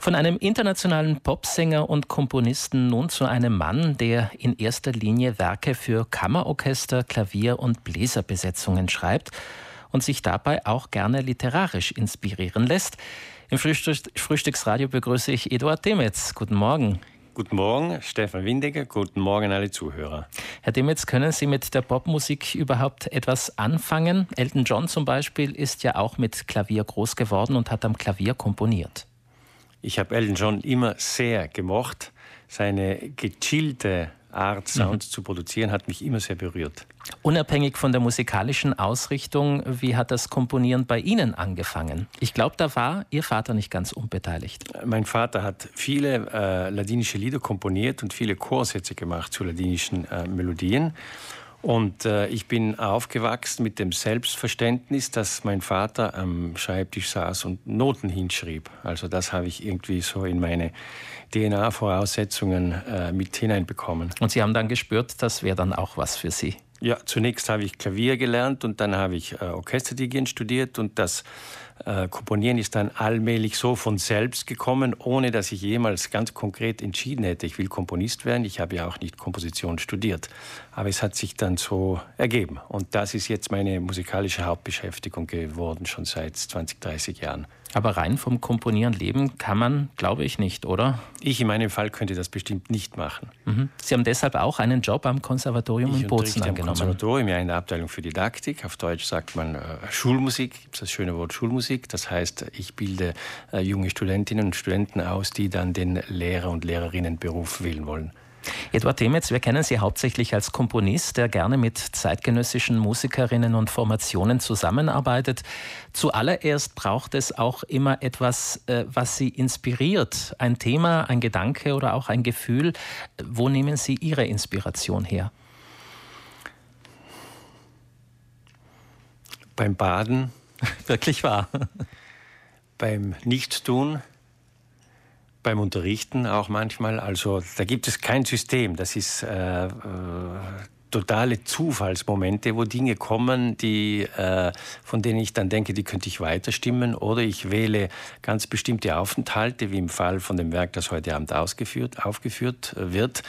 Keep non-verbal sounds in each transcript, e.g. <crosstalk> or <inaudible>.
Von einem internationalen Popsänger und Komponisten nun zu einem Mann, der in erster Linie Werke für Kammerorchester, Klavier und Bläserbesetzungen schreibt und sich dabei auch gerne literarisch inspirieren lässt. Im Frühstücksradio begrüße ich Eduard Demetz. Guten Morgen. Guten Morgen, Stefan Windiger. Guten Morgen, alle Zuhörer. Herr Demetz, können Sie mit der Popmusik überhaupt etwas anfangen? Elton John zum Beispiel ist ja auch mit Klavier groß geworden und hat am Klavier komponiert. Ich habe Elton John immer sehr gemocht. Seine gechillte Art, Sounds mhm. zu produzieren, hat mich immer sehr berührt. Unabhängig von der musikalischen Ausrichtung, wie hat das Komponieren bei Ihnen angefangen? Ich glaube, da war Ihr Vater nicht ganz unbeteiligt. Mein Vater hat viele äh, ladinische Lieder komponiert und viele Chorsätze gemacht zu ladinischen äh, Melodien. Und äh, ich bin aufgewachsen mit dem Selbstverständnis, dass mein Vater am Schreibtisch saß und Noten hinschrieb. Also das habe ich irgendwie so in meine DNA-Voraussetzungen äh, mit hineinbekommen. Und Sie haben dann gespürt, das wäre dann auch was für Sie? Ja, zunächst habe ich Klavier gelernt und dann habe ich äh, Orchesterdirigent studiert und das äh, Komponieren ist dann allmählich so von selbst gekommen, ohne dass ich jemals ganz konkret entschieden hätte, ich will Komponist werden. Ich habe ja auch nicht Komposition studiert. Aber es hat sich dann so ergeben. Und das ist jetzt meine musikalische Hauptbeschäftigung geworden, schon seit 20, 30 Jahren. Aber rein vom Komponieren leben kann man, glaube ich, nicht, oder? Ich in meinem Fall könnte das bestimmt nicht machen. Mhm. Sie haben deshalb auch einen Job am Konservatorium ich in Bozen angenommen. Am Konservatorium, ja, in der Abteilung für Didaktik. Auf Deutsch sagt man äh, Schulmusik, gibt es das schöne Wort Schulmusik. Das heißt, ich bilde äh, junge Studentinnen und Studenten aus, die dann den Lehrer- und Lehrerinnenberuf wählen wollen. Eduard Demetz, wir kennen Sie hauptsächlich als Komponist, der gerne mit zeitgenössischen Musikerinnen und Formationen zusammenarbeitet. Zuallererst braucht es auch immer etwas, äh, was Sie inspiriert. Ein Thema, ein Gedanke oder auch ein Gefühl. Wo nehmen Sie Ihre Inspiration her? Beim Baden. <laughs> Wirklich wahr. Beim Nichtstun beim Unterrichten auch manchmal. Also da gibt es kein System. Das ist äh, äh, totale Zufallsmomente, wo Dinge kommen, die, äh, von denen ich dann denke, die könnte ich weiterstimmen. Oder ich wähle ganz bestimmte Aufenthalte, wie im Fall von dem Werk, das heute Abend ausgeführt, aufgeführt wird.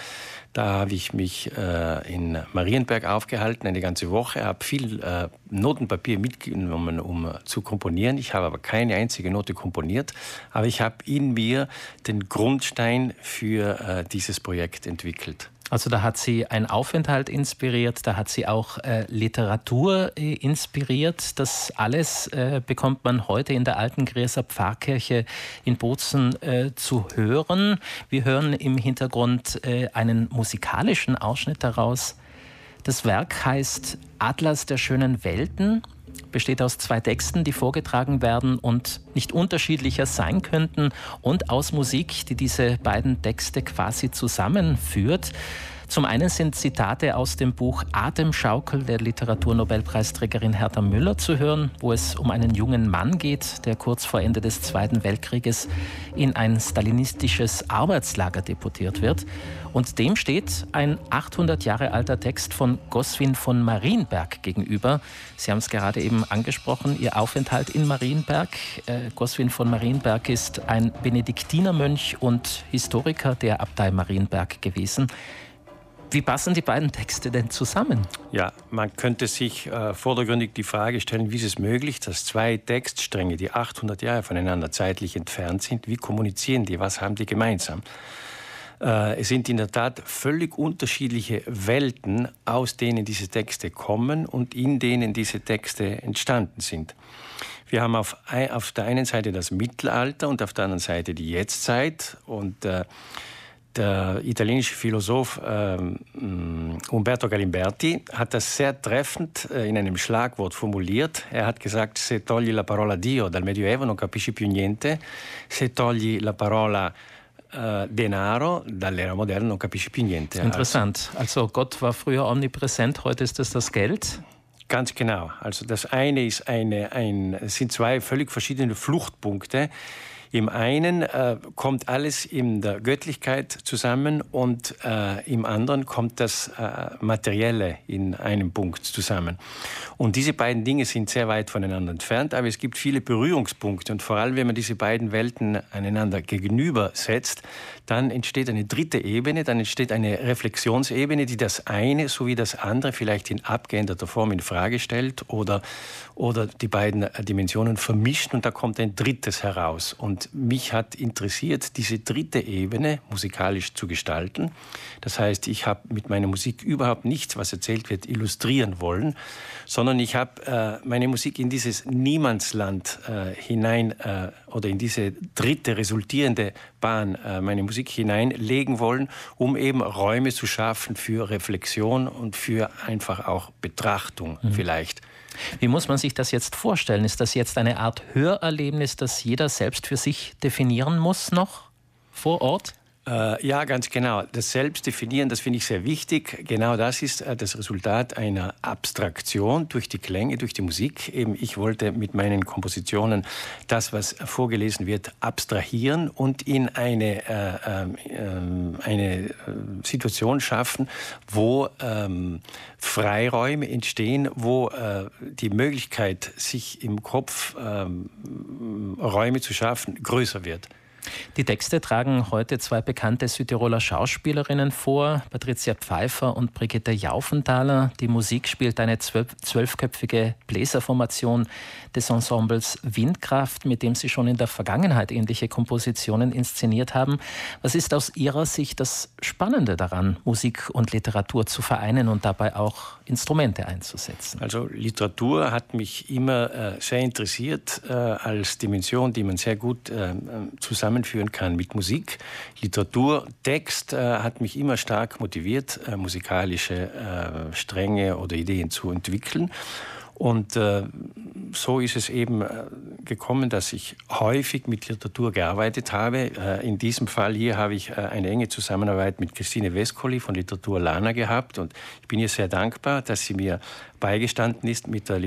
Da habe ich mich äh, in Marienberg aufgehalten, eine ganze Woche, habe viel äh, Notenpapier mitgenommen, um zu komponieren. Ich habe aber keine einzige Note komponiert, aber ich habe in mir den Grundstein für äh, dieses Projekt entwickelt. Also da hat sie ein Aufenthalt inspiriert, da hat sie auch äh, Literatur äh, inspiriert. Das alles äh, bekommt man heute in der alten Gräser Pfarrkirche in Bozen äh, zu hören. Wir hören im Hintergrund äh, einen musikalischen Ausschnitt daraus. Das Werk heißt Atlas der schönen Welten besteht aus zwei Texten, die vorgetragen werden und nicht unterschiedlicher sein könnten und aus Musik, die diese beiden Texte quasi zusammenführt. Zum einen sind Zitate aus dem Buch Atemschaukel der Literaturnobelpreisträgerin Hertha Müller zu hören, wo es um einen jungen Mann geht, der kurz vor Ende des Zweiten Weltkrieges in ein stalinistisches Arbeitslager deportiert wird. Und dem steht ein 800 Jahre alter Text von Goswin von Marienberg gegenüber. Sie haben es gerade eben angesprochen, Ihr Aufenthalt in Marienberg. Äh, Goswin von Marienberg ist ein Benediktinermönch und Historiker der Abtei Marienberg gewesen. Wie passen die beiden Texte denn zusammen? Ja, man könnte sich äh, vordergründig die Frage stellen, wie ist es möglich, dass zwei Textstränge, die 800 Jahre voneinander zeitlich entfernt sind, wie kommunizieren die, was haben die gemeinsam? Äh, es sind in der Tat völlig unterschiedliche Welten, aus denen diese Texte kommen und in denen diese Texte entstanden sind. Wir haben auf, auf der einen Seite das Mittelalter und auf der anderen Seite die Jetztzeit und äh, der italienische Philosoph ähm, mm, Umberto Galimberti hat das sehr treffend äh, in einem Schlagwort formuliert. Er hat gesagt, se togli la parola Dio dal Medioevo non capisci più niente, se togli la parola äh, Denaro dall'era moderna non capisci più niente. Interessant. Also Gott war früher omnipräsent, heute ist es das Geld. Ganz genau. Also das eine ist eine, ein, sind zwei völlig verschiedene Fluchtpunkte Im einen äh, kommt alles in der Göttlichkeit zusammen und äh, im anderen kommt das äh, Materielle in einem Punkt zusammen. Und diese beiden Dinge sind sehr weit voneinander entfernt, aber es gibt viele Berührungspunkte und vor allem, wenn man diese beiden Welten einander gegenübersetzt, dann entsteht eine dritte Ebene, dann entsteht eine Reflexionsebene, die das eine sowie das andere vielleicht in abgeänderter Form in Frage stellt oder, oder die beiden Dimensionen vermischt und da kommt ein drittes heraus. Und mich hat interessiert, diese dritte Ebene musikalisch zu gestalten. Das heißt, ich habe mit meiner Musik überhaupt nichts, was erzählt wird, illustrieren wollen, sondern ich habe äh, meine Musik in dieses Niemandsland äh, hinein äh, oder in diese dritte resultierende Bahn äh, meine Musik hineinlegen wollen, um eben Räume zu schaffen für Reflexion und für einfach auch Betrachtung mhm. vielleicht. Wie muss man sich das jetzt vorstellen? Ist das jetzt eine Art Hörerlebnis, das jeder selbst für sich definieren muss noch vor Ort? Äh, ja, ganz genau. Das Selbstdefinieren, das finde ich sehr wichtig. Genau das ist äh, das Resultat einer Abstraktion durch die Klänge, durch die Musik. Eben, ich wollte mit meinen Kompositionen das, was vorgelesen wird, abstrahieren und in eine, äh, ähm, äh, eine äh, Situation schaffen, wo ähm, Freiräume entstehen, wo äh, die Möglichkeit, sich im Kopf ähm, Räume zu schaffen, größer wird. Die Texte tragen heute zwei bekannte Südtiroler Schauspielerinnen vor, Patricia Pfeiffer und Brigitte Jaufenthaler. Die Musik spielt eine zwölf, zwölfköpfige Bläserformation des Ensembles Windkraft, mit dem Sie schon in der Vergangenheit ähnliche Kompositionen inszeniert haben. Was ist aus Ihrer Sicht das Spannende daran, Musik und Literatur zu vereinen und dabei auch Instrumente einzusetzen? Also Literatur hat mich immer äh, sehr interessiert äh, als Dimension, die man sehr gut äh, zusammenführen kann mit Musik. Literatur, Text äh, hat mich immer stark motiviert, äh, musikalische äh, Stränge oder Ideen zu entwickeln. Und äh, so ist es eben äh, gekommen, dass ich häufig mit Literatur gearbeitet habe. Äh, in diesem Fall hier habe ich äh, eine enge Zusammenarbeit mit Christine Vescoli von Literatur Lana gehabt und ich bin ihr sehr dankbar, dass sie mir beigestanden ist mit der,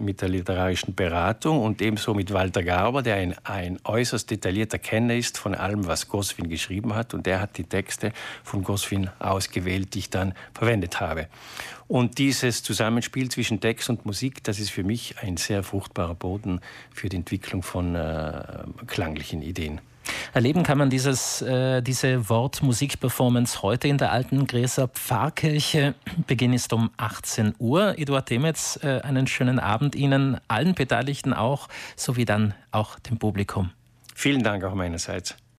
mit der literarischen Beratung und ebenso mit Walter Garber, der ein, ein äußerst detaillierter Kenner ist von allem, was Goswin geschrieben hat. Und der hat die Texte von Goswin ausgewählt, die ich dann verwendet habe. Und dieses Zusammenspiel zwischen Text und Musik, das ist für mich ein sehr fruchtbarer Boden für die Entwicklung von äh, klanglichen Ideen. Erleben kann man dieses, äh, diese Wort-Musik-Performance heute in der alten Gräser Pfarrkirche. Beginn ist um 18 Uhr. Eduard Demetz, äh, einen schönen Abend Ihnen, allen Beteiligten auch, sowie dann auch dem Publikum. Vielen Dank auch meinerseits.